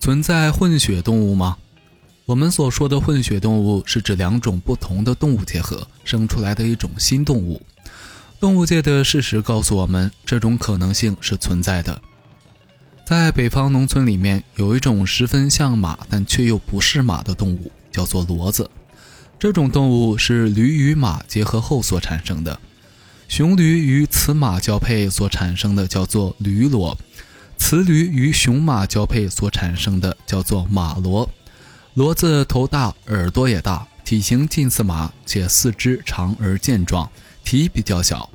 存在混血动物吗？我们所说的混血动物是指两种不同的动物结合生出来的一种新动物。动物界的事实告诉我们，这种可能性是存在的。在北方农村里面，有一种十分像马但却又不是马的动物，叫做骡子。这种动物是驴与马结合后所产生的，雄驴与雌马交配所产生的叫做驴骡，雌驴与雄马交配所产生的叫做马骡。骡子头大，耳朵也大，体型近似马，且四肢长而健壮。体比较小，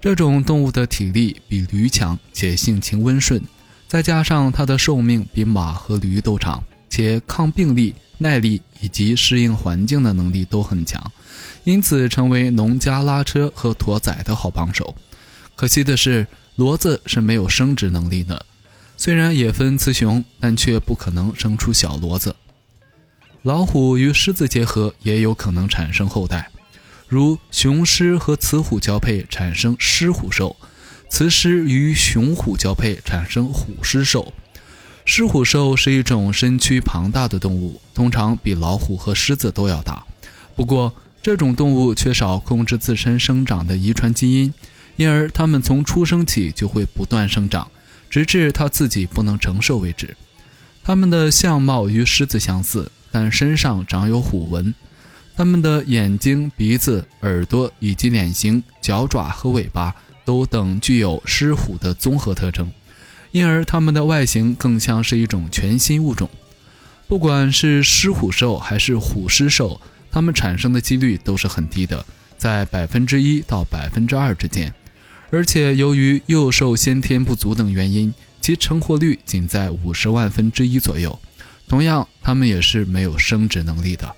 这种动物的体力比驴强，且性情温顺，再加上它的寿命比马和驴都长，且抗病力、耐力以及适应环境的能力都很强，因此成为农家拉车和驮载的好帮手。可惜的是，骡子是没有生殖能力的，虽然也分雌雄，但却不可能生出小骡子。老虎与狮子结合也有可能产生后代。如雄狮和雌虎交配产生狮虎兽，雌狮与雄虎交配产生虎狮兽。狮虎兽是一种身躯庞大的动物，通常比老虎和狮子都要大。不过，这种动物缺少控制自身生长的遗传基因，因而它们从出生起就会不断生长，直至它自己不能承受为止。它们的相貌与狮子相似，但身上长有虎纹。它们的眼睛、鼻子、耳朵以及脸型、脚爪和尾巴都等具有狮虎的综合特征，因而它们的外形更像是一种全新物种。不管是狮虎兽还是虎狮兽，它们产生的几率都是很低的，在百分之一到百分之二之间。而且由于幼兽先天不足等原因，其成活率仅在五十万分之一左右。同样，它们也是没有生殖能力的。